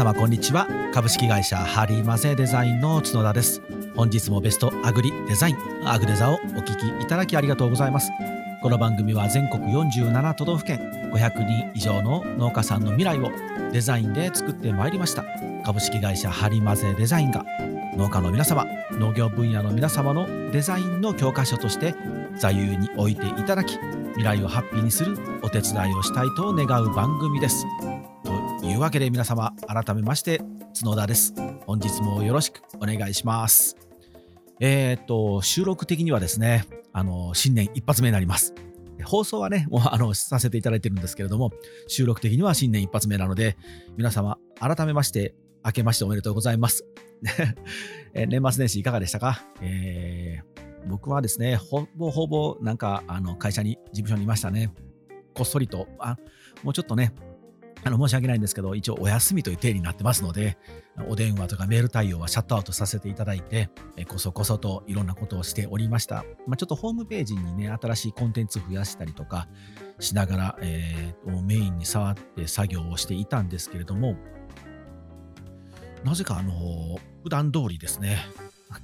様こんにちは。株式会社ハリーマゼデザインの角田です。本日もベストアグリデザインアグデザをお聞きいただきありがとうございます。この番組は全国47都道府県500人以上の農家さんの未来をデザインで作ってまいりました。株式会社ハリマゼデザインが農家の皆様農業分野の皆様のデザインの教科書として座右に置いていただき未来をハッピーにするお手伝いをしたいと願う番組です。というわけで皆様改めまして角田です本日もよろしくお願いしますえー、っと収録的にはですねあの新年一発目になります放送はね、もうあのさせていただいてるんですけれども、収録的には新年一発目なので、皆様、改めまして、明けましておめでとうございます。年末年始いかがでしたか、えー、僕はですね、ほぼほぼなんかあの会社に、事務所にいましたね。こっそりと、あもうちょっとね、あの申し訳ないんですけど、一応お休みという体になってますので、お電話とかメール対応はシャットアウトさせていただいて、えこそこそといろんなことをしておりました。まあ、ちょっとホームページにね、新しいコンテンツ増やしたりとかしながら、えー、メインに触って作業をしていたんですけれども、なぜかあの、普段通りですね、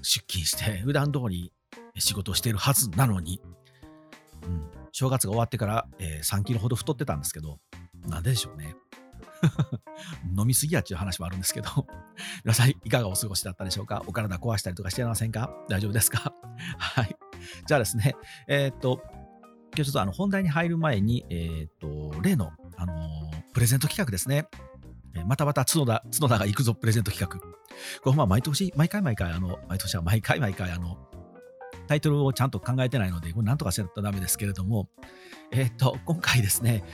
出勤して、普段通り仕事をしているはずなのに、うん、正月が終わってから、えー、3キロほど太ってたんですけど、なんででしょうね。飲みすぎやっていう話もあるんですけど、皆さんいかがお過ごしだったでしょうか？お体壊したりとかしていませんか？大丈夫ですか？はい。じゃあですね、えー、っと、今日ちょっとあの本題に入る前に、えー、っと、例の、あのー、プレゼント企画ですね。またまた角田、角田が行くぞプレゼント企画。これまあ毎年、毎回毎回、あの、毎年は毎回毎回、あの、タイトルをちゃんと考えてないので、これなんとかしないとダメですけれども、え、っと、今回ですね、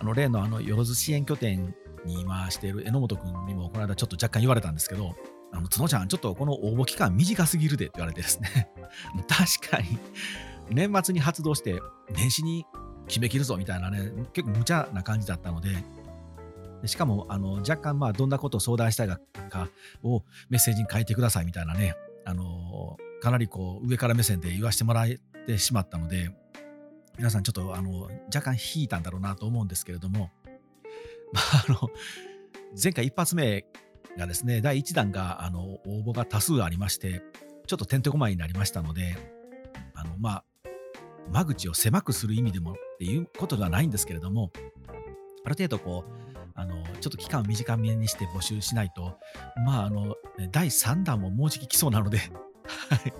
あの例のあのよろず支援拠点に今している榎本君にもこの間ちょっと若干言われたんですけど、あの角ちゃん、ちょっとこの応募期間短すぎるでって言われてですね、確かに。年末に発動して年始に決めきるぞみたいなね、結構無茶な感じだったので、しかもあの若干まあどんなことを相談したいかをメッセージに書いてくださいみたいなね、あのかなりこう上から目線で言わせてもらえてしまったので、皆さんちょっとあの若干引いたんだろうなと思うんですけれども、まあ、あの前回一発目がですね、第1弾があの応募が多数ありまして、ちょっとてんてこまいになりましたので、あのまあ、間口を狭くする意味でもっていうことではないんですけれども、ある程度こう、あのちょっと期間を短めにして募集しないと、まあ、あの第3弾ももうじき来そうなのではい。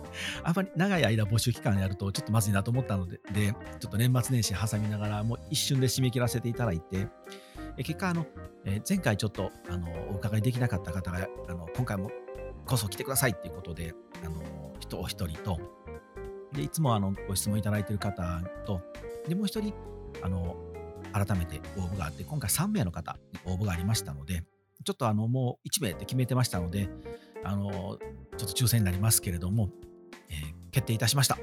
あんまり長い間募集期間やるとちょっとまずいなと思ったので、でちょっと年末年始挟みながら、もう一瞬で締め切らせていただいて、え結果、あの、え前回ちょっとあのお伺いできなかった方が、あの今回もこそ来てくださいっていうことで、あの人お一人と、でいつもあのご質問いただいている方と、でもう一人、あの改めて応募があって、今回3名の方に応募がありましたので、ちょっとあのもう1名って決めてましたので、あのちょっと抽選になりますけれども、えー、決定いたしました。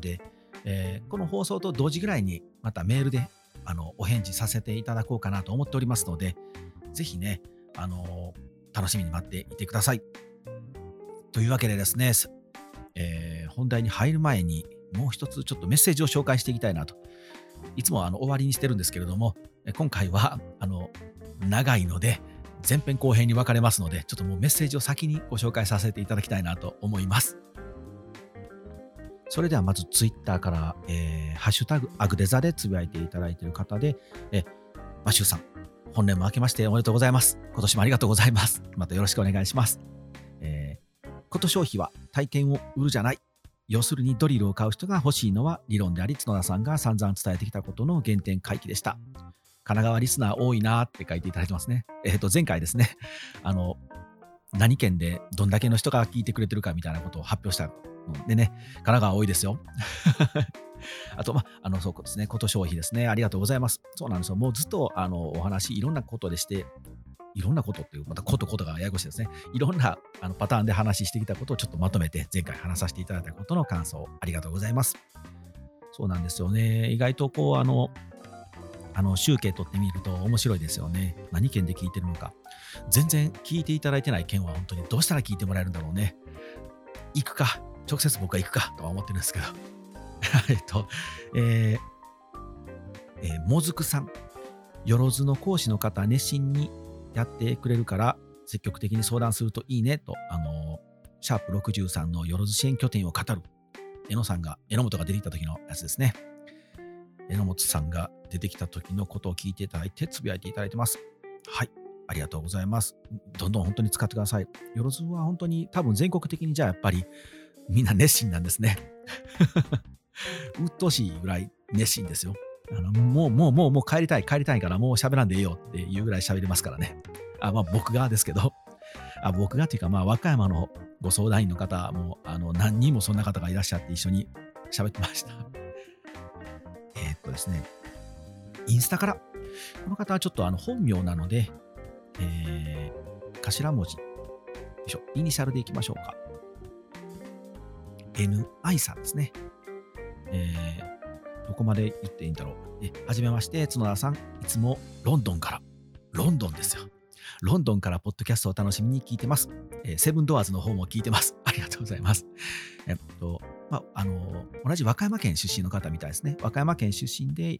で、えー、この放送と同時ぐらいにまたメールであのお返事させていただこうかなと思っておりますので、ぜひね、あの楽しみに待っていてください。というわけでですね、えー、本題に入る前にもう一つちょっとメッセージを紹介していきたいなと。いつもあの終わりにしてるんですけれども、今回はあの長いので、前編後編に分かれますので、ちょっともうメッセージを先にご紹介させていただきたいなと思います。それではまずツイッターから、えー、ハッシュタグアグデザでつぶやいていただいている方で、えマシューさん、本年も明けましておめでとうございます。今年もありがとうございます。またよろしくお願いします。えー、こと消費は体験を売るじゃない。要するにドリルを買う人が欲しいのは理論であり、角田さんが散々伝えてきたことの原点回帰でした。神奈川リスナー多いなって書いていただいてますね。えっ、ー、と、前回ですね、あの、何県でどんだけの人が聞いてくれてるかみたいなことを発表したのでね、神奈川多いですよ。あと、ま、ああの、そうですね、こと消費ですね。ありがとうございます。そうなんですよ。もうずっと、あの、お話、いろんなことでして、いろんなことっていう、またことことがややこしいですね。いろんなあのパターンで話してきたことをちょっとまとめて、前回話させていただいたことの感想、ありがとうございます。そうなんですよね。意外とこう、あの、あの集計取ってみると面白いですよね。何件で聞いてるのか。全然聞いていただいてない件は本当にどうしたら聞いてもらえるんだろうね。行くか、直接僕は行くかとは思ってるんですけど。えっと、えー、えー、もずくさん。よろずの講師の方、熱心にやってくれるから積極的に相談するといいねと、あの、シャープ63のよろず支援拠点を語る、榎さんが、榎本が出てきた時のやつですね。榎本さんが出てきた時のことを聞いていただいて、つぶやいていただいてます。はい。ありがとうございます。どんどん本当に使ってください。よろずは本当に多分全国的にじゃあやっぱりみんな熱心なんですね。うっとうしいぐらい熱心ですよ。あのもう、もう、もう、もう帰りたい、帰りたいからもう喋らんでいいよっていうぐらい喋れますからね。あまあ僕がですけど、あ僕がっていうか、まあ和歌山のご相談員の方もあの何人もそんな方がいらっしゃって一緒に喋ってました。とですね、インスタから、この方はちょっとあの本名なので、えー、頭文字、よいしょ、イニシャルでいきましょうか。NI さんですね。えー、どこまで言っていいんだろう。えはじめまして、角田さん。いつもロンドンから。ロンドンですよ。ロンドンからポッドキャストを楽しみに聞いてます。えー、セブンドアーズの方も聞いてます。ありがとうございます。えっと、まあ、あの、同じ和歌山県出身の方みたいですね。和歌山県出身で、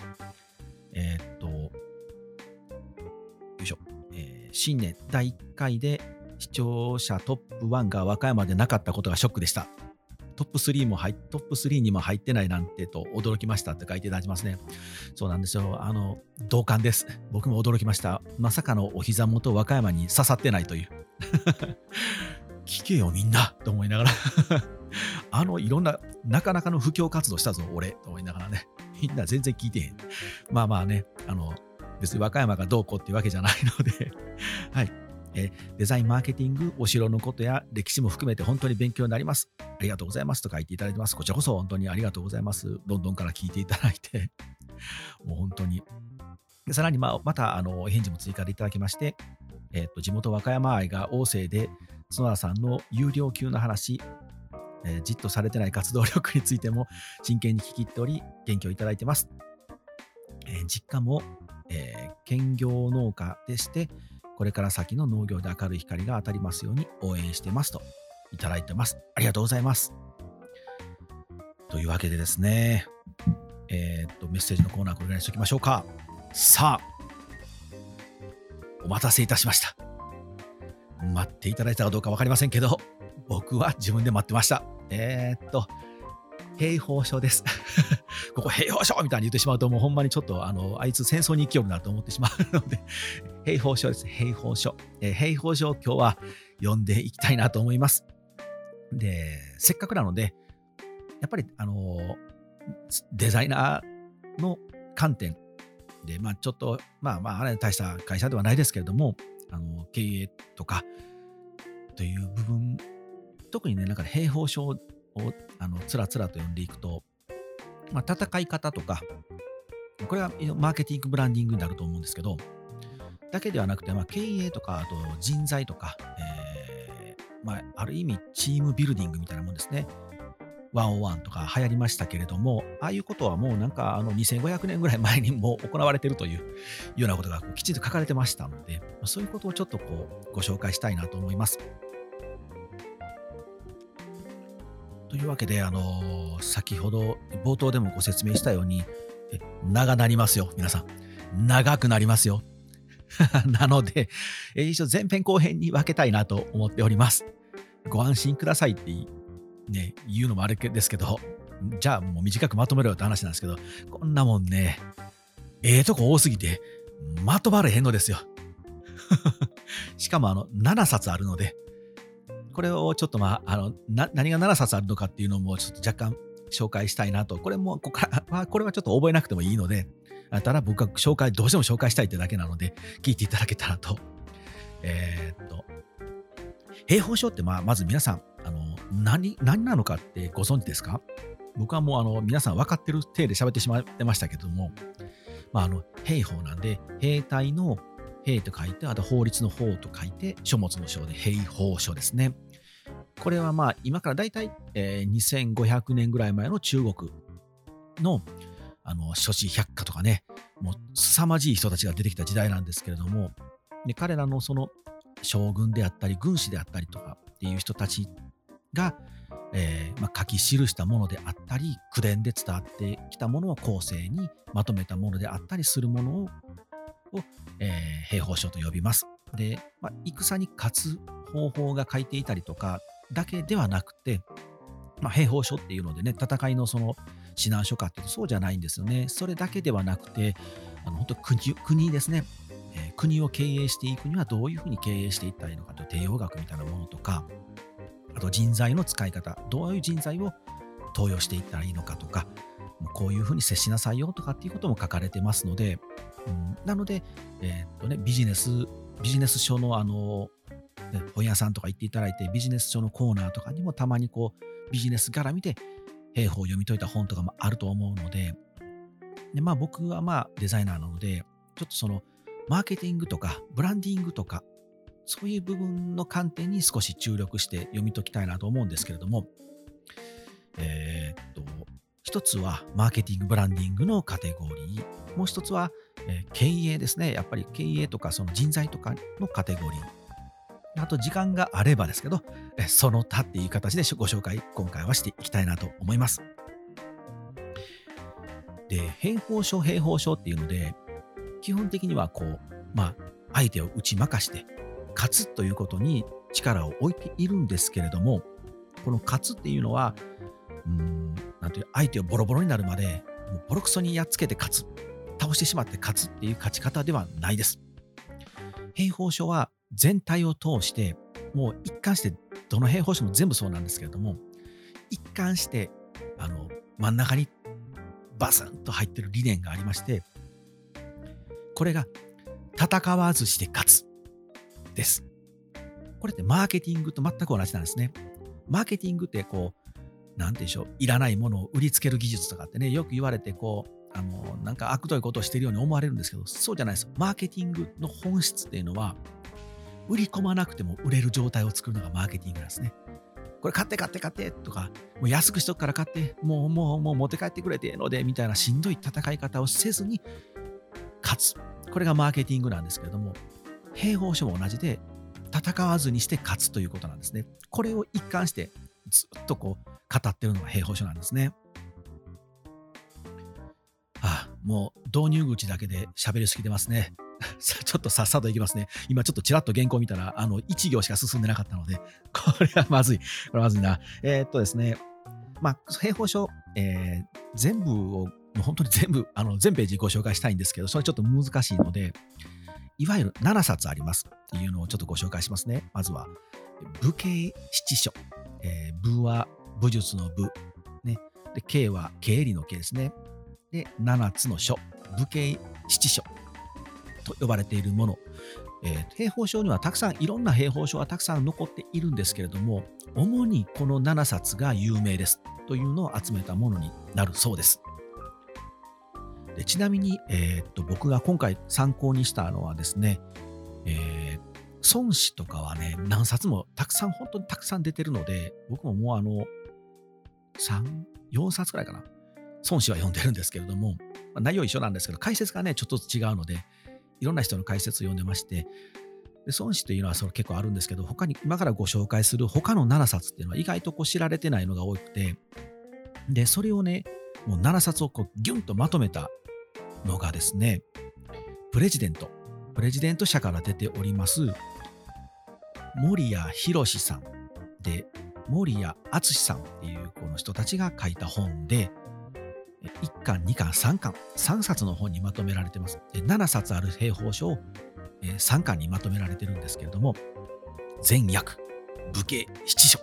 えー、っと、よいしょ、えー、新年第1回で視聴者トップ1が和歌山でなかったことがショックでした。トップ3も入トップ3にも入ってないなんてと驚きましたって書いていただきますね。そうなんですよ。あの、同感です。僕も驚きました。まさかのお膝元和歌山に刺さってないという。聞けよみんなと思いながらあのいろんななかなかの布教活動したぞ俺と思いながらね みんな全然聞いてへんまあまあねあの別に和歌山がどうこうっていうわけじゃないので はいえデザインマーケティング、お城のことや歴史も含めて本当に勉強になります。ありがとうございますと書いていただいてます。こちらこそ本当にありがとうございます。ロンドンから聞いていただいて、もう本当に。でさらに、まあ、またあの返事も追加でいただきまして、えー、と地元和歌山愛が旺盛で、角田さんの有料級の話、えー、じっとされてない活動力についても真剣に聞き入っており、元気をいただいてます。えー、実家も、えー、兼業農家でして、これから先の農業で明るい光が当たりますように応援してますといただいてます。ありがとうございます。というわけでですね、えー、っと、メッセージのコーナーこれぐらいにしときましょうか。さあ、お待たせいたしました。待っていただいたかどうか分かりませんけど、僕は自分で待ってました。えー、っと、兵法書です。ここ兵法書みたいに言ってしまうと、もうほんまにちょっと、あの、あいつ戦争に行きよると思ってしまうので、兵法書です。兵法書。えー、兵法書を今日は読んでいきたいなと思います。で、せっかくなので、やっぱり、あの、デザイナーの観点で、まあちょっと、まあまあ、あれ大した会社ではないですけれども、あの、経営とか、という部分、特にね、なんか兵法書をあのつらつらと読んでいくと、まあ、戦い方とか、これはマーケティングブランディングになると思うんですけど、だけではなくて、まあ、経営とか、あと人材とか、えーまあ、ある意味チームビルディングみたいなもんですね。101とか流行りましたけれども、ああいうことはもうなんかあの2500年ぐらい前にも行われているというようなことがきちんと書かれてましたので、そういうことをちょっとこうご紹介したいなと思います。というわけで、あの、先ほど冒頭でもご説明したように、長なりますよ、皆さん。長くなりますよ。なので、え一応前編後編に分けたいなと思っております。ご安心くださいって、ね、言うのもあれですけど、じゃあもう短くまとめろよって話なんですけど、こんなもんね、ええー、とこ多すぎて、まとまれへんのですよ。しかもあの、7冊あるので、これをちょっとまあ、あの、何が7冊あるのかっていうのもちょっと若干紹介したいなと。これも、ここから、あ、これはちょっと覚えなくてもいいので、ただ僕が紹介、どうしても紹介したいってだけなので、聞いていただけたらと。えー、っと、兵法書って、まあ、まず皆さん、あの、何、何なのかってご存知ですか？僕はもう、あの、皆さん分かってる体で喋ってしまってましたけども、まあ、あの、兵法なんで、兵隊の兵と書いて、あと法律の法と書いて、書物の章で兵法書ですね。これはまあ今からだいたい、えー、2500年ぐらい前の中国のあの諸子百科とかね、もう凄まじい人たちが出てきた時代なんですけれども、で彼らのその将軍であったり軍師であったりとかっていう人たちが、えーまあ、書き記したものであったり口伝で伝わってきたものを後世にまとめたものであったりするものをを、えー、兵法書と呼びます。で、まあ、戦に勝つ方法が書いていたりとかだけではなくて、まあ、兵法書っていうのでね、戦いのその指南書かっていうとそうじゃないんですよね。それだけではなくて、あの本当国国ですね、えー、国を経営していくにはどういうふうに経営していったらいいのかと帝王学みたいなものとか、あと人材の使い方、どういう人材を登用していったらいいのかとか、こういうふうに接しなさいよとかっていうことも書かれてますので、うん、なので、えー、っとね、ビジネス、ビジネス書のあの、本屋さんとか行っていただいて、ビジネス書のコーナーとかにもたまにこう、ビジネス絡みで兵法を読み解いた本とかもあると思うので、でまあ僕はまあデザイナーなので、ちょっとそのマーケティングとかブランディングとか、そういう部分の観点に少し注力して読み解きたいなと思うんですけれども、えー、っと、一つはマーケティング、ブランディングのカテゴリー。もう一つは、え、経営ですね。やっぱり経営とかその人材とかのカテゴリー。あと時間があればですけど、その他っていう形でご紹介、今回はしていきたいなと思います。で、兵法書、兵法書っていうので、基本的にはこう、まあ、相手を打ち負かして、勝つということに力を置いているんですけれども、この勝つっていうのは、うん、なんていう、相手をボロボロになるまで、もうボロクソにやっつけて勝つ、倒してしまって勝つっていう勝ち方ではないです。兵法書は全体を通して、もう一貫して、どの兵法書も全部そうなんですけれども、一貫して、あの、真ん中にバスンと入ってる理念がありまして、これが戦わずして勝つです。これってマーケティングと全く同じなんですね。マーケティングってこう、なんでしょう、いらないものを売りつける技術とかってね、よく言われて、こう、あの、なんか悪どいことをしてるように思われるんですけど、そうじゃないです。マーケティングの本質っていうのは、売り込まなくても売れる状態を作るのがマーケティングなんですね。これ買って買って買ってとか、もう安くしとくから買って、もうもうもう持って帰ってくれてえので、みたいなしんどい戦い方をせずに勝つ。これがマーケティングなんですけれども、兵法書も同じで、戦わずにして勝つということなんですね。これを一貫してずっとこう語ってるのが兵法書なんですね。ああ、もう導入口だけで喋りすぎてますね。ちょっとさっさといきますね。今ちょっとちらっと原稿見たら、あの、1行しか進んでなかったので、これはまずい。これはまずいな。えー、っとですね、まあ、兵法書、えー、全部を、もう本当に全部、あの、全ページご紹介したいんですけど、それちょっと難しいので、いわゆる7冊ありますっていうのをちょっとご紹介しますね。まずは、武系七書。えー、武は武術の武。ね。で、経は経理の経ですね。で、7つの書。武系七書。と呼ばれているもの、えー、兵法書にはたくさんいろんな兵法書がたくさん残っているんですけれども主にこの7冊が有名ですというのを集めたものになるそうです。でちなみに、えー、っと僕が今回参考にしたのはですね、えー、孫子とかはね何冊もたくさん本当にたくさん出てるので僕ももうあの34冊くらいかな。孫子は読んでるんですけれども、まあ、内容一緒なんですけど解説がねちょっとずつ違うのでいろんな人の解説を読んでまして、で孫子というのはその結構あるんですけど、他に今からご紹介する他の7冊っていうのは意外とこう知られてないのが多くて、で、それをね、もう7冊をこうギュンとまとめたのがですね、プレジデント、プレジデント社から出ております、森谷博さんで、森谷敦さんっていうこの人たちが書いた本で、1巻、2巻、3巻、3冊の本にまとめられてます。7冊ある兵法書を3巻にまとめられてるんですけれども、全訳、武家七書、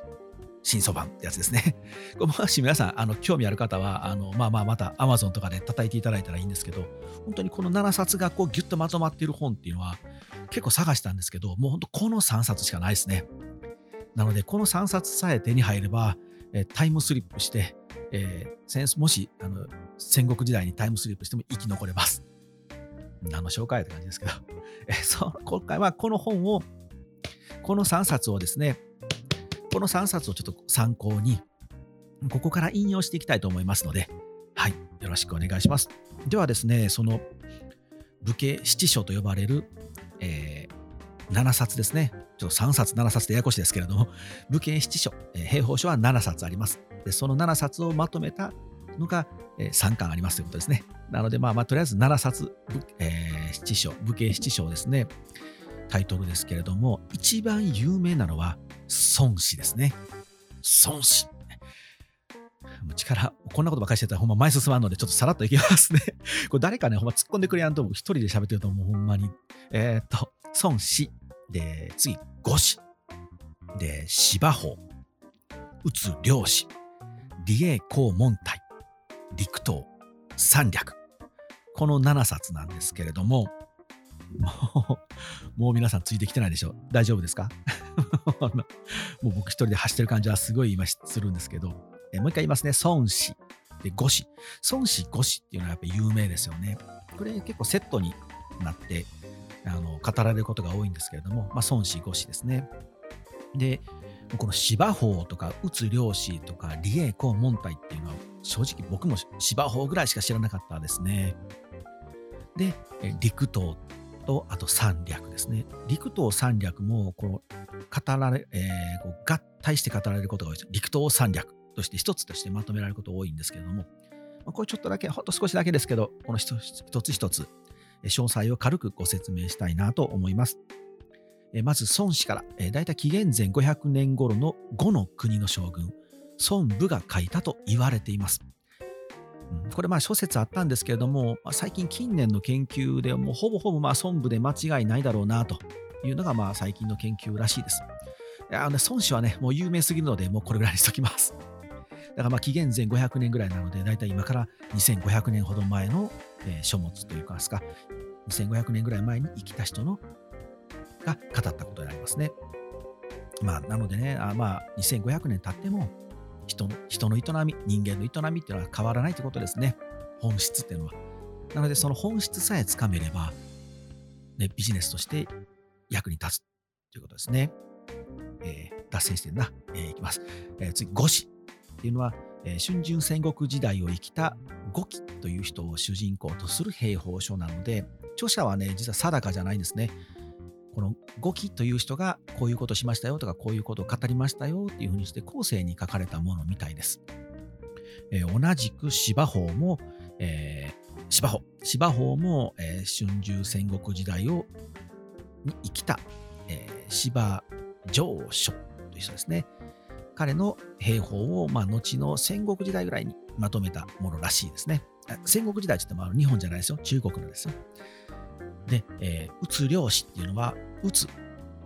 新書版ってやつですね。もし皆さん、あの興味ある方は、あのまあまあまた Amazon とかで叩いていただいたらいいんですけど、本当にこの7冊がこうギュッとまとまっている本っていうのは結構探したんですけど、もう本当この3冊しかないですね。なので、この3冊さえ手に入れば、えタイムスリップして、えー、もしあの戦国時代にタイムスリップしても生き残れます。何の紹介って感じですけど、えそう今回はこの本を、この3冊をですね、この3冊をちょっと参考に、ここから引用していきたいと思いますので、はい、よろしくお願いします。ではですね、その武家七書と呼ばれる、えー、7冊ですね。ちょっと3冊、7冊でややこしいですけれども、武家七書、えー、兵法書は7冊あります。で、その7冊をまとめたのが、えー、3巻ありますということですね。なので、まあまあ、とりあえず7冊、えー、七章、武家七章ですね。タイトルですけれども、一番有名なのは孫子ですね。孫子。力、こんなことばっかりしてたらほんま前進まんのでちょっとさらっといきますね。これ誰かね、ほんま突っ込んでくれやんと一人で喋ってるともうほんまに。えー、っと、孫子。で、次、五子。で、芝法。宇津漁師。李栄公門体。陸東。三略。この7冊なんですけれども、もう、もう皆さんついてきてないでしょう大丈夫ですか？もう僕一人で走ってる感じはすごい今するんですけど、えもう一回言いますね。孫子。で、五子。孫子、五子っていうのはやっぱ有名ですよね。これ結構セットになってあの語られることが多いんですけれども、まあ、孫子、五子ですね。で、この芝法とか、宇津漁師とか、李栄公門体っていうのは、正直僕も芝法ぐらいしか知らなかったですね。で、陸東と、あと三略ですね。陸東三略も、この、語られ、えー、こう合体して語られることが多いです。陸東三略として一つとしてまとめられること多いんですけれども、これちょっとだけ、ほんと少しだけですけど、この一つ一つ、詳細を軽くご説明したいなと思います。まず孫子から、だいたい紀元前500年頃の5の国の将軍、孫武が書いたと言われています。これまあ諸説あったんですけれども、最近近年の研究でもうほぼほぼまあ孫武で間違いないだろうなというのがまあ最近の研究らしいです。あの、孫子はね、もう有名すぎるので、もうこれぐらいにしときます。だからまあ紀元前500年ぐらいなので、だいたい今から2500年ほど前の、えー、書物というかですか、2500年ぐらい前に生きた人のが語ったことになりますね。まあ、なのでね、あまあ、2500年経っても人の、人の営み、人間の営みっていうのは変わらないということですね。本質っていうのは。なので、その本質さえつかめれば、ね、ビジネスとして役に立つということですね。えー、脱線してるな。えー、いきます。えー、次、五子っていうのは、春秋戦国時代を生きた五期という人を主人公とする兵法書なので、著者はね、実は定かじゃないんですね。この五期という人がこういうことしましたよとかこういうことを語りましたよっていうふうにして後世に書かれたものみたいです。えー、同じく芝法も、えー、芝法。芝法も、えー、春秋戦国時代をに生きた、えー、芝上書という人ですね。彼の兵法を、まあ、後の戦国時代ぐらいにまとめたものらしいですね。戦国時代って言っても日本じゃないですよ。中国のですよ。で、えー、宇津漁師っていうのは、宇津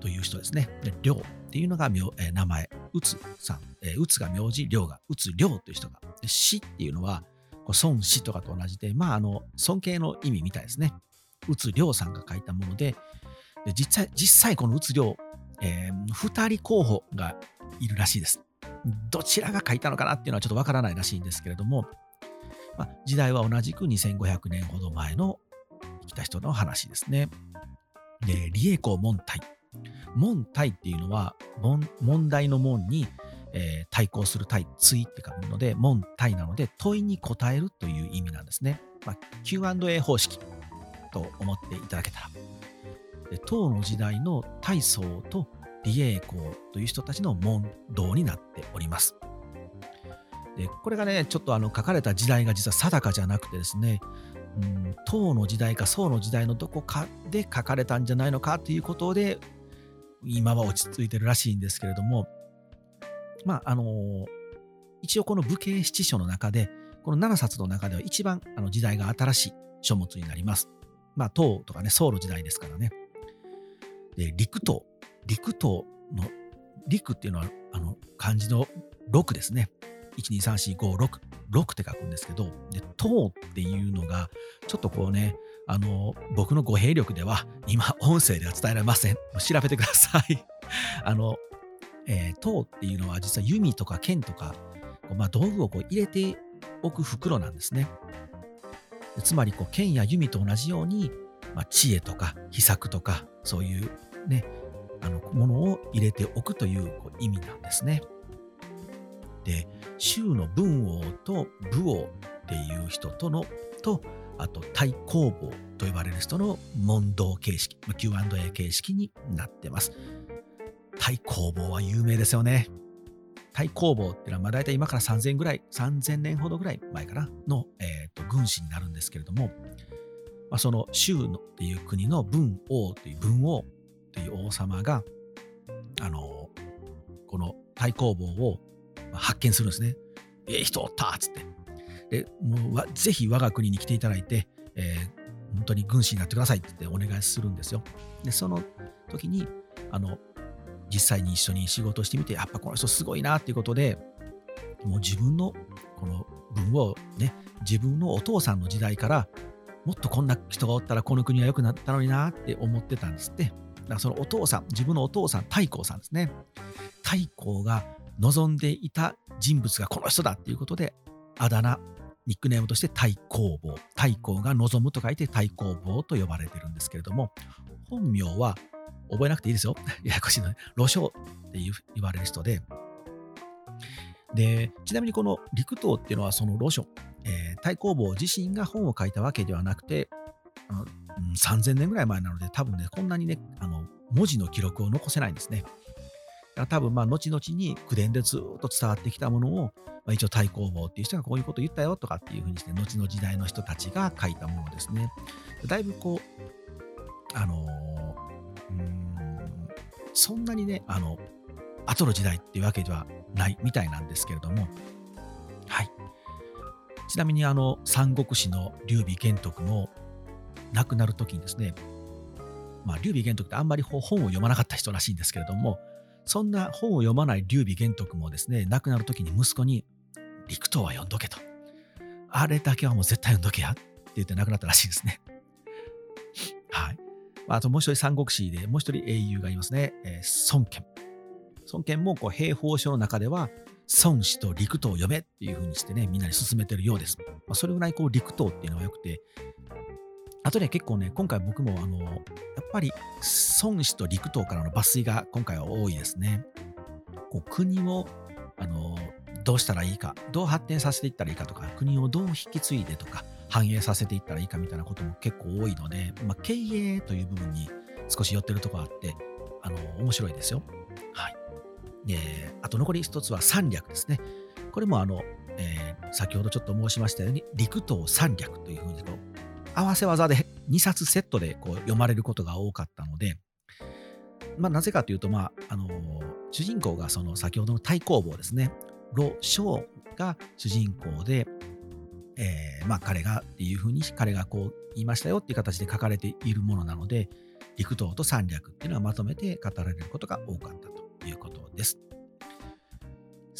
という人ですね。で、漁っていうのが名,、えー、名前。宇津さん。えー、宇津が名字、漁が、宇津漁という人が。で、死っていうのは、孫子とかと同じで、まあ、あの、尊敬の意味みたいですね。宇津良さんが書いたもので、で実際、実際この宇津良、えー、2人候補がいるらしいです。どちらが書いたのかなっていうのはちょっとわからないらしいんですけれども、まあ、時代は同じく2500年ほど前の生きた人の話ですね。で、李栄公門体。門体っていうのは、問題の門に、えー、対抗する対、対って書くので、門体なので、問いに答えるという意味なんですね。まあ、Q&A 方式と思っていただけたら。唐の時代の大僧と李栄公という人たちの問答になっております。でこれがね、ちょっとあの書かれた時代が実は定かじゃなくてですね、うん、唐の時代か宋の時代のどこかで書かれたんじゃないのかということで、今は落ち着いてるらしいんですけれども、まあ、あの、一応この武家七書の中で、この7冊の中では一番あの時代が新しい書物になります。まあ、唐とかね、宋の時代ですからね。で、陸唐。陸唐の、陸っていうのは、あの、漢字の6ですね。1234566って書くんですけどで糖っていうのがちょっとこうねあの僕の語弊力では今音声では伝えられません。調べてください。あの、えー、糖っていうのは実は弓とか剣とかまあ、道具をこう入れておく袋なんですね。つまりこう剣や弓と同じように、まあ、知恵とか秘策とかそういうねあのものを入れておくというこう意味なんですね。で州の文王と武王っていう人とのとあと対攻防と呼ばれる人の問答形式 Q&A 形式になってます。対攻防は有名ですよね。対攻防っていうのは、まあ、大体今から3000ぐらい、3000年ほどぐらい前かなの、えーと、軍師になるんですけれども、まあ、その州のっていう国の文王という文王という王様が、あの、この太公望を発見するんですね。ええ人おったっつって。で、もうぜひ我が国に来ていただいて、えー、本当に軍師になってくださいってお願いするんですよ。で、その時に、あの、実際に一緒に仕事してみて、やっぱこの人すごいなっていうことで、もう自分のこの分をね、自分のお父さんの時代から、もっとこんな人がおったらこの国は良くなったのになって思ってたんですって。だからそのお父さん、自分のお父さん、太閤さんですね。太閤が望んでいた人物がこの人だっていうことで、あだ名、ニックネームとして太公望。太閤が望むと書いて太公望と呼ばれてるんですけれども、本名は覚えなくていいですよ。ややこしいのね。羅生って言われる人で、で、ちなみにこの陸東っていうのはそのロション、えー、太公望自身が本を書いたわけではなくて、うん、3000年ぐらい前なので、多分ね、こんなにね、あの文字の記録を残せないんですね。だから多分、まあ、後々に口伝でずっと伝わってきたものを、まあ、一応太公望っていう人がこういうこと言ったよとかっていうふうにして、後の時代の人たちが書いたものですね。だいぶこう、あの、うん、そんなにね、あの、後の時代っていうわけではないみたいなんですけれども、はい。ちなみにあの、三国志の劉備玄徳も亡くなる時にですね、まあ、劉備玄徳ってあんまり本を読まなかった人らしいんですけれども、そんな本を読まない劉備玄徳もですね、亡くなる時に息子に、陸東は読んどけと。あれだけはもう絶対読んどけやって言って亡くなったらしいですね。はい。あともう一人三国志でもう一人英雄がいますね。えー、孫権。孫権もこう兵法書の中では、孫子と陸東を読めっていう風にしてね、みんなに進めてるようです。まあ、それぐらいこう陸東っていうのが良くて、あとね、結構ね、今回僕もあの、やっぱり孫子と陸東からの抜粋が今回は多いですね。こう国をあのどうしたらいいか、どう発展させていったらいいかとか、国をどう引き継いでとか、繁栄させていったらいいかみたいなことも結構多いので、まあ、経営という部分に少し寄ってるところがあって、あの、面白いですよ。はい。えー、あと残り一つは三略ですね。これもあの、えー、先ほどちょっと申しましたように、陸東三略というふうにこう合わせ技で2冊セットでこう読まれることが多かったので、まあ、なぜかというと、まああの、主人公がその先ほどの太公望ですね、盧章が主人公で、えー、まあ彼がっていうふうに彼がこう言いましたよっていう形で書かれているものなので、陸東と三略っていうのはまとめて語られることが多かったということです。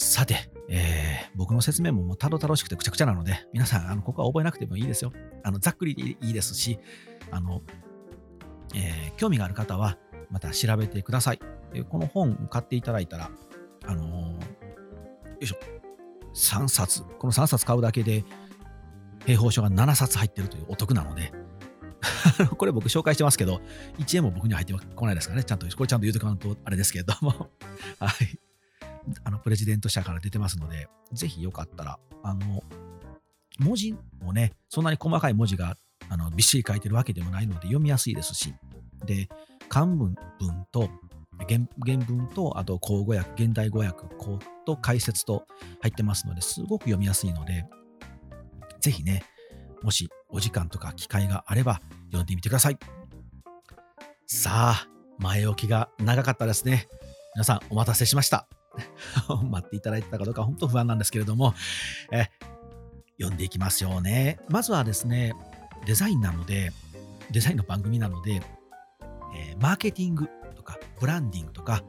さて、えー、僕の説明ももうたどたどしくてくちゃくちゃなので、皆さん、あのここは覚えなくてもいいですよ。あのざっくりでいいですし、あの、えー、興味がある方は、また調べてください。この本を買っていただいたら、あのー、よいしょ、3冊、この3冊買うだけで、兵法書が7冊入ってるというお得なので、これ僕紹介してますけど、1円も僕には入ってこないですからね。ちゃんと、これちゃんと言うとかんとあれですけれども。はい。あの、プレジデント社から出てますので、ぜひよかったら、あの、文字もね、そんなに細かい文字があのびっしり書いてるわけでもないので読みやすいですし、で、漢文文と原文と、あと口語訳、現代語訳と解説と入ってますので、すごく読みやすいので、ぜひね、もしお時間とか機会があれば読んでみてください。さあ、前置きが長かったですね。皆さんお待たせしました。待っていただいてたかどうか本当不安なんですけれども、え読んでいきますよね。まずはですね、デザインなので、デザインの番組なので、えー、マーケティングとかブランディングとか、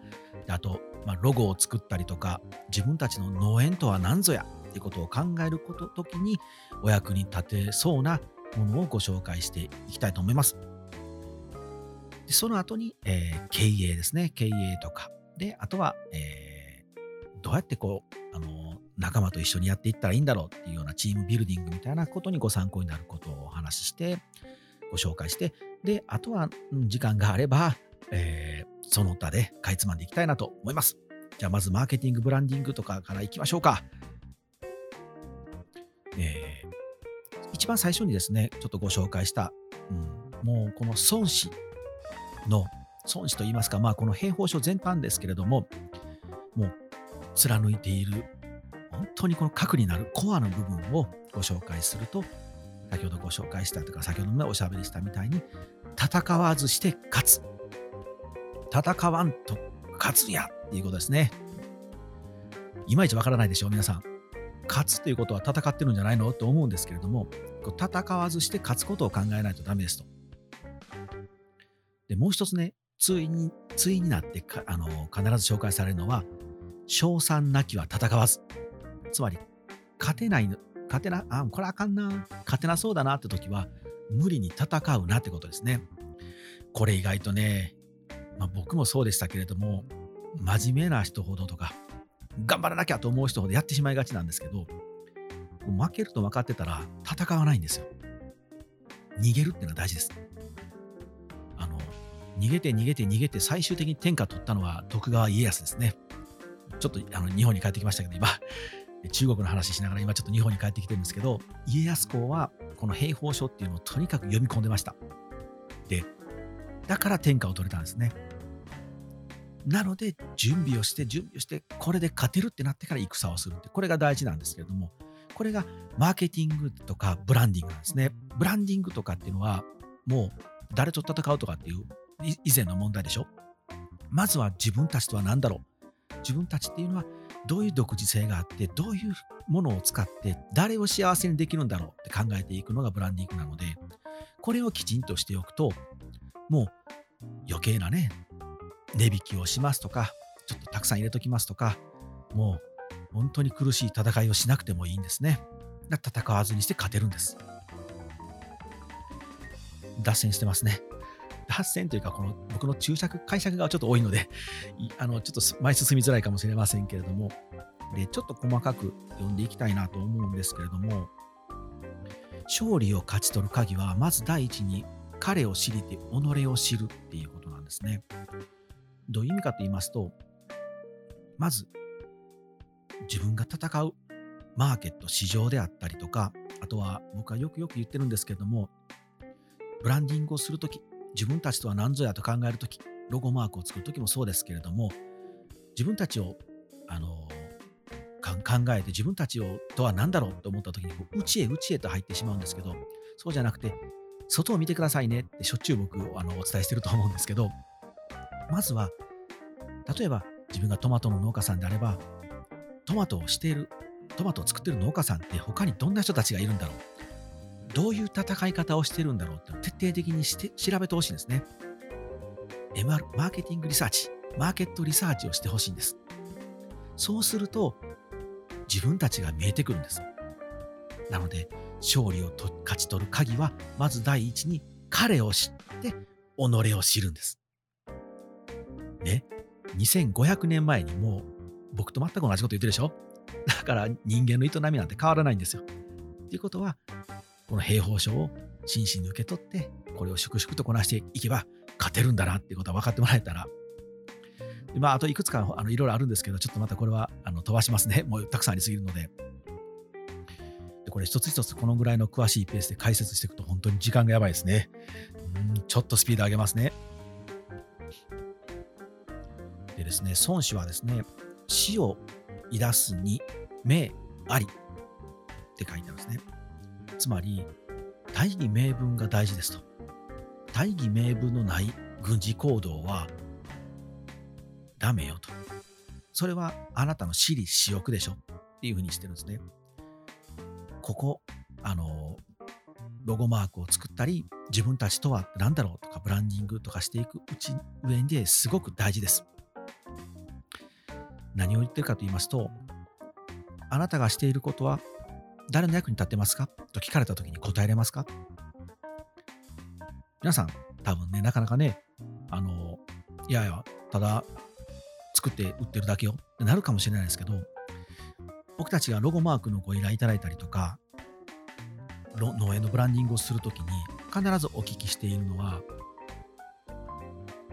あと、まあ、ロゴを作ったりとか、自分たちの農園とは何ぞやっていうことを考えること時にお役に立てそうなものをご紹介していきたいと思います。でその後に、えー、経営ですね。経営とか。で、あとは、えー、どうやってこう、あの、仲間と一緒にやっていったらいいんだろうっていうようなチームビルディングみたいなことにご参考になることをお話しして、ご紹介して、で、あとは、時間があれば、えー、その他でかいつまんでいきたいなと思います。じゃあまずマーケティング、ブランディングとかからいきましょうか。えー、一番最初にですね、ちょっとご紹介した、うん、もうこの孫子の、孫子といいますか、まあこの兵法書全般ですけれども、もう貫いている、本当にこの核になるコアの部分をご紹介すると、先ほどご紹介したとか、先ほどもおしゃべりしたみたいに、戦わずして勝つ。戦わんと勝つやっていうことですね。いまいちわからないでしょう、皆さん。勝つということは戦ってるんじゃないの？と思うんですけれども、戦わずして勝つことを考えないとダメですと。で、もう一つね、対に、対になってあの必ず紹介されるのは、賞賛なきは戦わず。つまり、勝てない、勝てな、あ、これあかんな、勝てなそうだなって時は、無理に戦うなってことですね。これ意外とね、まあ、僕もそうでしたけれども、真面目な人ほどとか、頑張らなきゃと思う人ほどやってしまいがちなんですけど、負けると分かってたら戦わないんですよ。逃げるっていうのは大事です。あの、逃げて逃げて逃げて最終的に天下取ったのは徳川家康ですね。ちょっとあの日本に帰ってきましたけど、今、中国の話しながら今ちょっと日本に帰ってきてるんですけど、家康公はこの兵法書っていうのをとにかく読み込んでました。で、だから天下を取れたんですね。なので、準備をして、準備をして、これで勝てるってなってから戦をするって、これが大事なんですけれども、これがマーケティングとかブランディングなんですね。ブランディングとかっていうのは、もう誰と戦うとかっていう以前の問題でしょ？まずは自分たちとは何だろう？自分たちっていうのはどういう独自性があって、どういうものを使って誰を幸せにできるんだろうって考えていくのがブランディングなので、これをきちんとしておくと、もう余計なね、値引きをしますとか、ちょっとたくさん入れときますとか、もう本当に苦しい戦いをしなくてもいいんですね。戦わずにして勝てるんです。脱線してますね。脱線というか、この僕の注釈、解釈がちょっと多いので、あのちょっと前進みづらいかもしれませんけれども、でちょっと細かく読んでいきたいなと思うんですけれども、勝利を勝ち取る鍵は、まず第一に彼を知りて己を知るっていうことなんですね。どういう意味かと言いますと、まず、自分が戦うマーケット、市場であったりとか、あとは僕はよくよく言ってるんですけれども、ブランディングをするとき、自分たちとは何ぞやと考えるとき、ロゴマークを作るときもそうですけれども、自分たちを、あの、考えて自分たちをとは何だろうと思ったときに、内へ内へと入ってしまうんですけど、そうじゃなくて、外を見てくださいねってしょっちゅう僕あのお伝えしてると思うんですけど、まずは、例えば自分がトマトの農家さんであれば、トマトをしている、トマトを作っている農家さんって他にどんな人たちがいるんだろうどういう戦い方をしてるんだろうって徹底的にして調べてほしいんですね。MR、マーケティングリサーチ、マーケットリサーチをしてほしいんです。そうすると、自分たちが見えてくるんです。なので、勝利をと勝ち取る鍵は、まず第一に彼を知って、己を知るんです。ね、2500年前にもう僕と全く同じこと言ってるでしょ？だから人間の営みなんて変わらないんですよ。ということは、この兵法書を真摯に受け取って、これを粛々とこなしていけば勝てるんだなっていうことは分かってもらえたら、でまあ、あといくつかあのいろいろあるんですけど、ちょっとまたこれはあの飛ばしますね。もうたくさんありすぎるので。でこれ一つ一つこのぐらいの詳しいペースで解説していくと本当に時間がやばいですね。うんちょっとスピード上げますね。でですね、孫子はですね、死をいすに名ありって書いてあるんですね。つまり、大義名分が大事ですと。大義名分のない軍事行動はダメよと。それはあなたの私利私欲でしょっていうふうにしてるんですね。ここ、あの、ロゴマークを作ったり、自分たちとは何だろうとか、ブランディングとかしていくうち上ですごく大事です。何を言ってるかと言いますと、あなたがしていることは誰の役に立ってますか？と聞かれた時に答えれますか？皆さん、多分ね、なかなかね、あの、いやいや、ただ作って売ってるだけよ。ってなるかもしれないですけど、僕たちがロゴマークのご依頼いただいたりとか、農園のブランディングをするときに必ずお聞きしているのは、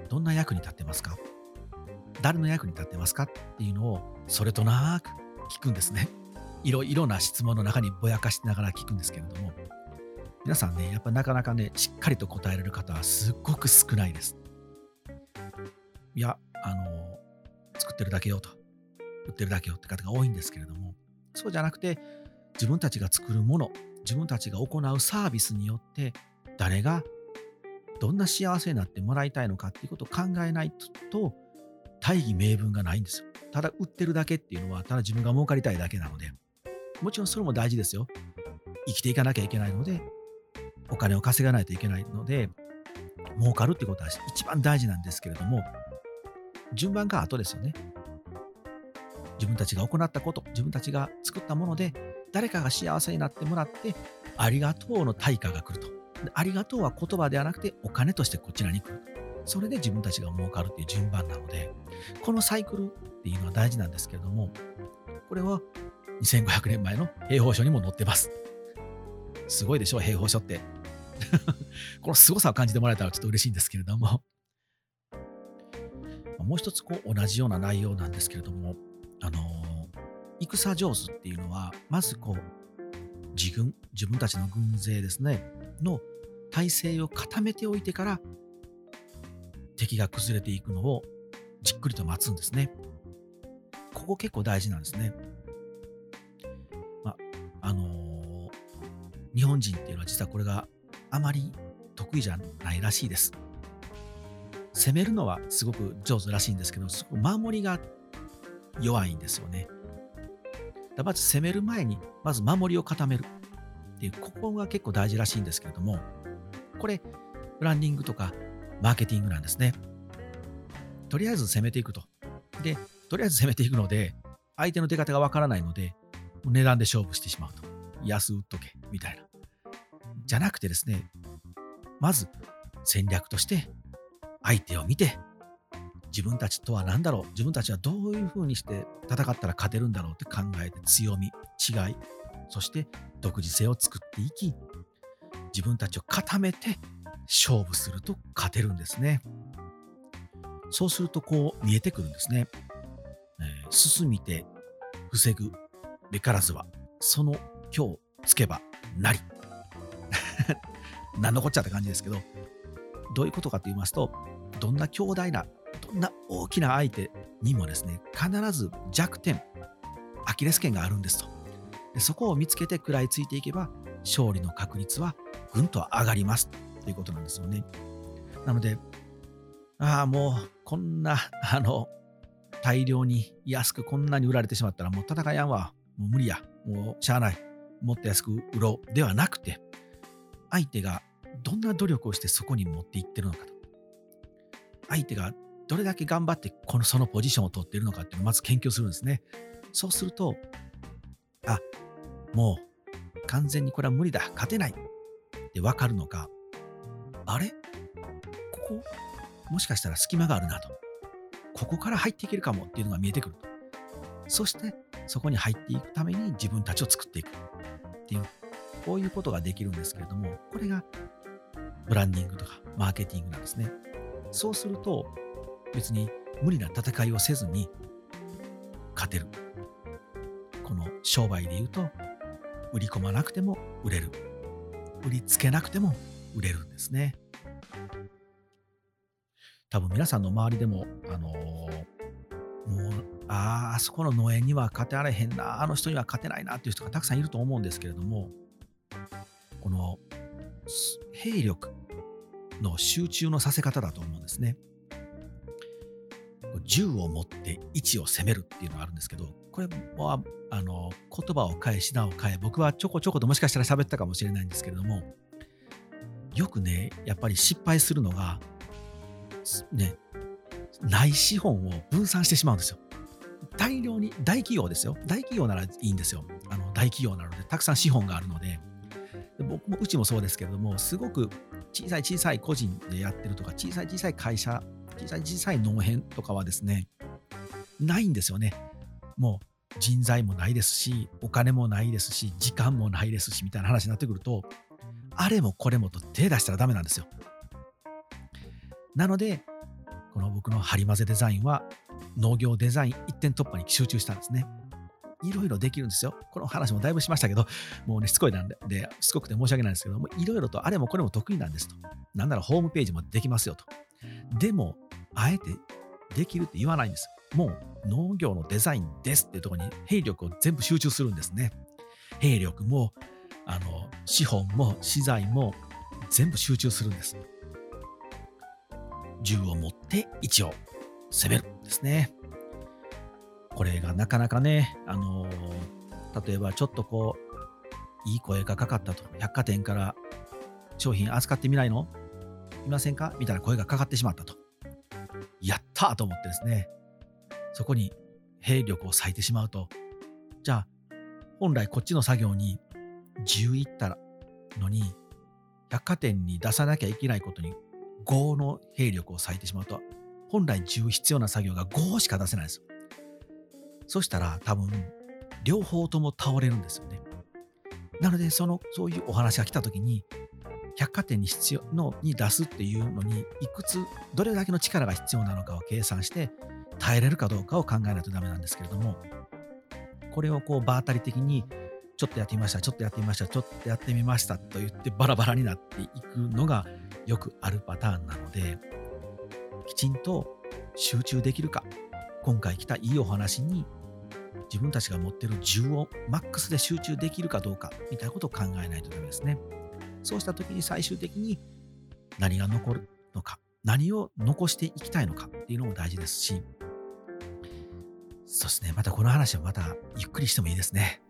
どんな役に立ってますか？誰の役に立ってますか？っていうのをそれとなく聞くんですね。いろいろな質問の中にぼやかしながら聞くんですけれども、皆さんね、やっぱなかなかね、しっかりと答えられる方はすっごく少ないです。いや、あの、作ってるだけよと、売ってるだけよって方が多いんですけれども、そうじゃなくて、自分たちが作るもの、自分たちが行うサービスによって、誰がどんな幸せになってもらいたいのかっていうことを考えないと、大義名分がないんですよ。ただ売ってるだけっていうのは、ただ自分が儲かりたいだけなので、もちろんそれも大事ですよ。生きていかなきゃいけないので、お金を稼がないといけないので、儲かるってことは一番大事なんですけれども、順番が後ですよね。自分たちが行ったこと、自分たちが作ったもので、誰かが幸せになってもらって、ありがとうの対価が来ると。ありがとうは言葉ではなくて、お金としてこちらに来ると。それで自分たちが儲かるっていう順番なので、このサイクルっていうのは大事なんですけれども、これは2500年前の兵法書にも載ってます。すごいでしょ、兵法書って。この凄さを感じてもらえたらちょっと嬉しいんですけれども。もう一つこう同じような内容なんですけれども、あのー、戦上手っていうのは、まずこう、自軍、自分たちの軍勢ですね、の体制を固めておいてから、敵が崩れていくのをじっくりと待つんですね。ここ結構大事なんですね。あのー、日本人っていうのは実はこれがあまり得意じゃないらしいです。攻めるのはすごく上手らしいんですけど、守りが弱いんですよね。まず攻める前に、まず守りを固めるっていう、ここが結構大事らしいんですけれども、これ、ブランディングとかマーケティングなんですね。とりあえず攻めていくと。で、とりあえず攻めていくので、相手の出方がわからないので、値段で勝負してしまうと。安売っとけ、みたいな。じゃなくてですね、まず戦略として相手を見て、自分たちとは何だろう、自分たちはどういうふうにして戦ったら勝てるんだろうって考えて強み、違い、そして独自性を作っていき、自分たちを固めて勝負すると勝てるんですね。そうするとこう見えてくるんですね。えー、進みて防ぐべからずは、その今日つけばなり。何のこっちゃって感じですけど、どういうことかと言いますと、どんな強大な、どんな大きな相手にもですね、必ず弱点、アキレス腱があるんですと。でそこを見つけて食らいついていけば、勝利の確率はぐんと上がりますということなんですよね。なので、ああ、もうこんな、あの、大量に安くこんなに売られてしまったらもう戦いやんわ。もう無理や。もうしゃあない。もっと安く売ろうではなくて、相手がどんな努力をしてそこに持っていってるのかと。相手がどれだけ頑張ってこのそのポジションを取っているのかっていうのをまず研究するんですね。そうすると、あ、もう完全にこれは無理だ、勝てないってわかるのか、あれ？ここ、もしかしたら隙間があるなと。ここから入っていけるかもっていうのが見えてくると。そして、そこに入っていくために自分たちを作っていくっていう、こういうことができるんですけれども、これがブランディングとかマーケティングなんですね。そうすると、別に無理な戦いをせずに勝てる。この商売で言うと、売り込まなくても売れる。売りつけなくても売れるんですね。多分皆さんの周りでも、あのー、もう、ああ、そこの農園には勝てられへんな、あの人には勝てないなっていう人がたくさんいると思うんですけれども、この兵力の集中のさせ方だと思うんですね。銃を持って位置を攻めるっていうのがあるんですけど、これはあの言葉を変え、品を変え、僕はちょこちょこともしかしたら喋ったかもしれないんですけれども、よくね、やっぱり失敗するのが、ね、ない資本を分散してしまうんですよ。大量に、大企業ですよ。大企業ならいいんですよ。あの大企業なので、たくさん資本があるので、僕もうちもそうですけれども、すごく小さい小さい個人でやってるとか、小さい小さい会社、小さい小さい農園とかはですね、ないんですよね。もう人材もないですし、お金もないですし、時間もないですし、みたいな話になってくると、あれもこれもと手出したらダメなんですよ。なので、この僕のハリマゼデザインは農業デザイン一点突破に集中したんですね。いろいろできるんですよ。この話もだいぶしましたけど、もうね、しつこいなんで、でしつこくて申し訳ないんですけども、いろいろとあれもこれも得意なんですと。なんならホームページもできますよと。でも、あえてできるって言わないんです。もう農業のデザインですっていうところに兵力を全部集中するんですね。兵力も、あの、資本も資材も全部集中するんです。銃を持って位置を攻めるんですね。これがなかなかね、あの、例えばちょっとこう、いい声がかかったと、百貨店から商品扱ってみないの？いませんか？みたいな声がかかってしまったと。やったと思ってですね、そこに兵力を割いてしまうと、じゃあ、本来こっちの作業に10いったのに、百貨店に出さなきゃいけないことに5の兵力を割いてしまうと、本来10必要な作業が5しか出せないんですよ。そしたら多分、両方とも倒れるんですよね。なので、その、そういうお話が来た時に、百貨店に必要のに出すっていうのに、いくつ、どれだけの力が必要なのかを計算して、耐えれるかどうかを考えないとダメなんですけれども、これをこう場当たり的に、ちょっとやってみました、ちょっとやってみました、ちょっとやってみましたと言ってバラバラになっていくのがよくあるパターンなので、きちんと集中できるか、今回来たいいお話に自分たちが持ってる10をマックスで集中できるかどうかみたいなことを考えないとダメですね。そうした時に最終的に何が残るのか、何を残していきたいのかっていうのも大事ですし、そうですね。またこの話はまたゆっくりしてもいいですね。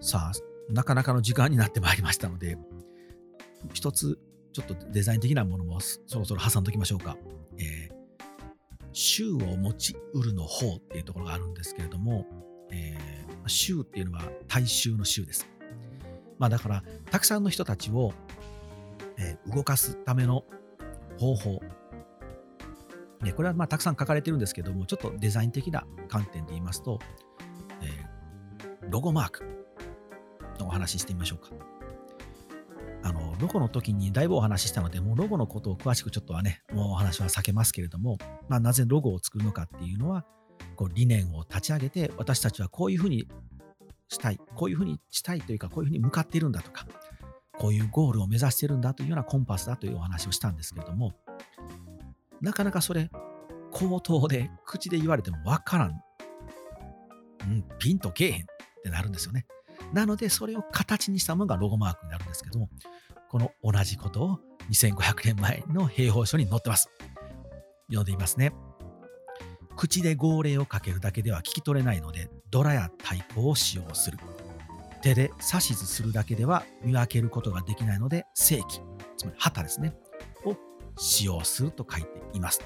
さあ、なかなかの時間になってまいりましたので、一つちょっとデザイン的なものもそろそろ挟んどきましょうか。えー、州を持ちうるの方っていうところがあるんですけれども、えー、州っていうのは大衆の州です。まあだから、たくさんの人たちを、えー、動かすための方法。ね、これはまあたくさん書かれてるんですけども、ちょっとデザイン的な観点で言いますと、えー、ロゴマークのお話ししてみましょうか。ロゴの時にだいぶお話ししたので、もうロゴのことを詳しくちょっとはね、もうお話は避けますけれども、まあ、なぜロゴを作るのかっていうのは、こう理念を立ち上げて、私たちはこういうふうにしたい、こういうふうにしたいというか、こういうふうに向かっているんだとか、こういうゴールを目指しているんだというようなコンパスだというお話をしたんですけれども、なかなかそれ、口頭で口で言われてもわからん。うん、ピンとけえへんってなるんですよね。なので、それを形にしたものがロゴマークになるんですけども、この同じことを2500年前の兵法書に載ってます。読んでいますね。口で号令をかけるだけでは聞き取れないので、ドラや太鼓を使用する。手で指図するだけでは見分けることができないので、正規、つまり旗ですね、を使用すると書いています。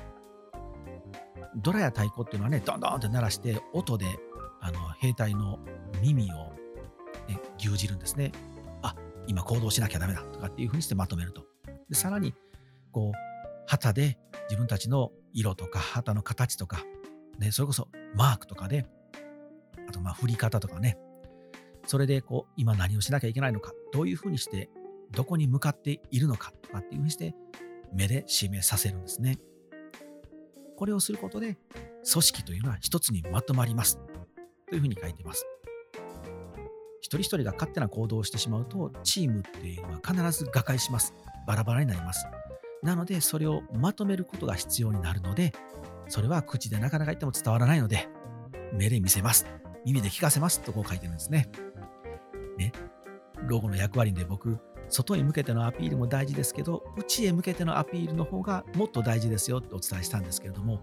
ドラや太鼓っていうのはね、ドンドンって鳴らして、音であの兵隊の耳をね、牛耳るんですね。今行動しなきゃダメだとかっていうふうにしてまとめると。で、さらに、こう、旗で自分たちの色とか旗の形とか、ね、それこそマークとかで、あとまあ振り方とかね、それでこう、今何をしなきゃいけないのか、どういうふうにして、どこに向かっているのかとかっていうふうにして、目で示させるんですね。これをすることで、組織というのは一つにまとまります。というふうに書いてます。一人一人が勝手な行動をしてしまうと、チームっていうのは必ず瓦解します。バラバラになります。なので、それをまとめることが必要になるので、それは口でなかなか言っても伝わらないので、目で見せます。耳で聞かせますとこう書いてるんですね。ね。ロゴの役割で僕、外に向けてのアピールも大事ですけど、内へ向けてのアピールの方がもっと大事ですよってお伝えしたんですけれども、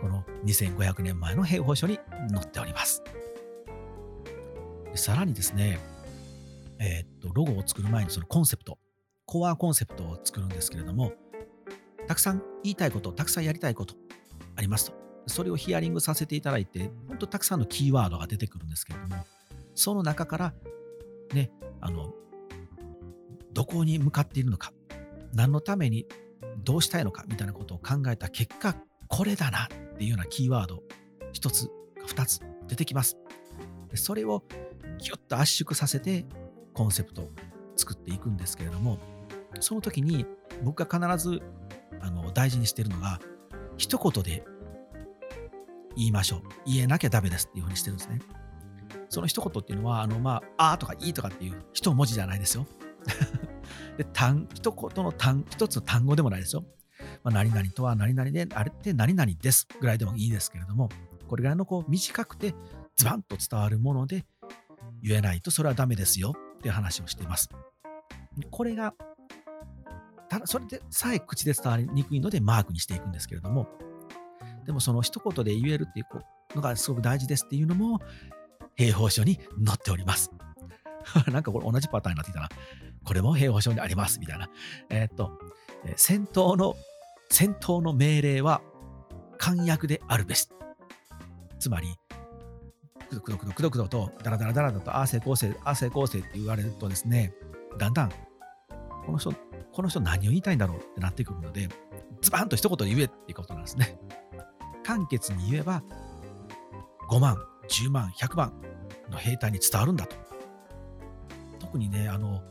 この2500年前の兵法書に載っております。さらにですね、えー、っと、ロゴを作る前にそのコンセプト、コアコンセプトを作るんですけれども、たくさん言いたいこと、たくさんやりたいことありますと。それをヒアリングさせていただいて、本当たくさんのキーワードが出てくるんですけれども、その中から、ね、あの、どこに向かっているのか、何のためにどうしたいのかみたいなことを考えた結果、これだなっていうようなキーワード、一つか二つ出てきます。それをギュッと圧縮させてコンセプトを作っていくんですけれども、その時に僕が必ずあの大事にしているのが、一言で言いましょう。言えなきゃダメですっていうふうにしてるんですね。その一言っていうのは、あの、まあ、あとかいいとかっていう一文字じゃないですよ。で、単、一言の単、一つの単語でもないですよ。まあ、何々とは何々で、あれって何々ですぐらいでもいいですけれども、これぐらいのこう短くてズバンと伝わるもので言えないとそれはダメですよっていう話をしています。これがただそれでさえ口で伝わりにくいのでマークにしていくんですけれども、でもその一言で言えるっていうのがすごく大事ですっていうのも、兵法書に載っております。なんかこれ同じパターンになってきたな。これも兵法書にありますみたいな。えー、っと、戦闘の、戦闘の命令は簡約であるべし。つまり、くどくどくどくどくどと、ダラダラダラだと、ああ、成功性、ああ、成功性って言われるとですね、だんだん、この人、この人何を言いたいんだろうってなってくるので、ズバンと一言で言えっていうことなんですね。簡潔に言えば、5万、10万、100万の兵隊に伝わるんだと。特にね、あの、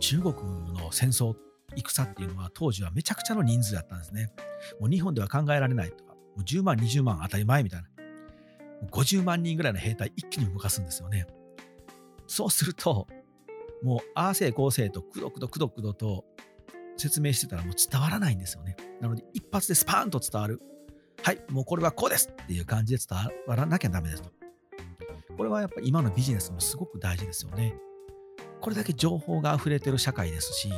中国の戦争、戦っていうのは当時はめちゃくちゃの人数だったんですね。もう日本では考えられないとか、もう10万、20万当たり前みたいな。50万人ぐらいの兵隊一気に動かすんですよね。そうすると、もう、ああせいこうせいと、くどくどくどくどと説明してたらもう伝わらないんですよね。なので、一発でスパーンと伝わる。はい、もうこれはこうですっていう感じで伝わらなきゃダメですと。これはやっぱ今のビジネスもすごく大事ですよね。これだけ情報が溢れてる社会ですし、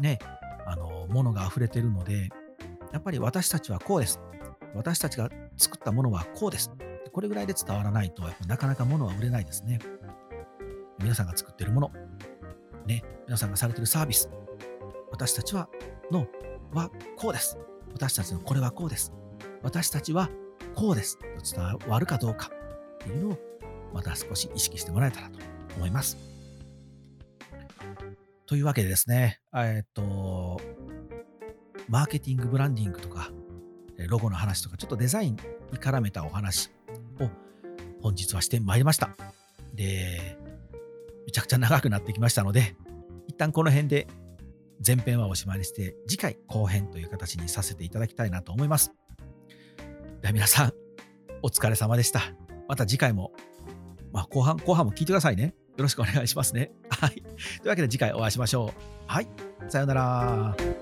ね、あの、ものが溢れてるので、やっぱり私たちはこうです。私たちが作ったものはこうです。これぐらいで伝わらないと、やっぱなかなか物は売れないですね。皆さんが作ってるもの、ね、皆さんがされてるサービス、私たちは、の、はこうです。私たちのこれはこうです。私たちはこうです。と伝わるかどうかっていうのを、また少し意識してもらえたらと思います。というわけでですね、えっと、マーケティング、ブランディングとか、ロゴの話とか、ちょっとデザインに絡めたお話を本日はしてまいりました。で、めちゃくちゃ長くなってきましたので、一旦この辺で前編はおしまいにして、次回後編という形にさせていただきたいなと思います。では皆さん、お疲れ様でした。また次回も、まあ、後半、後半も聞いてくださいね。よろしくお願いしますね。はい。というわけで次回お会いしましょう。はい。さようなら。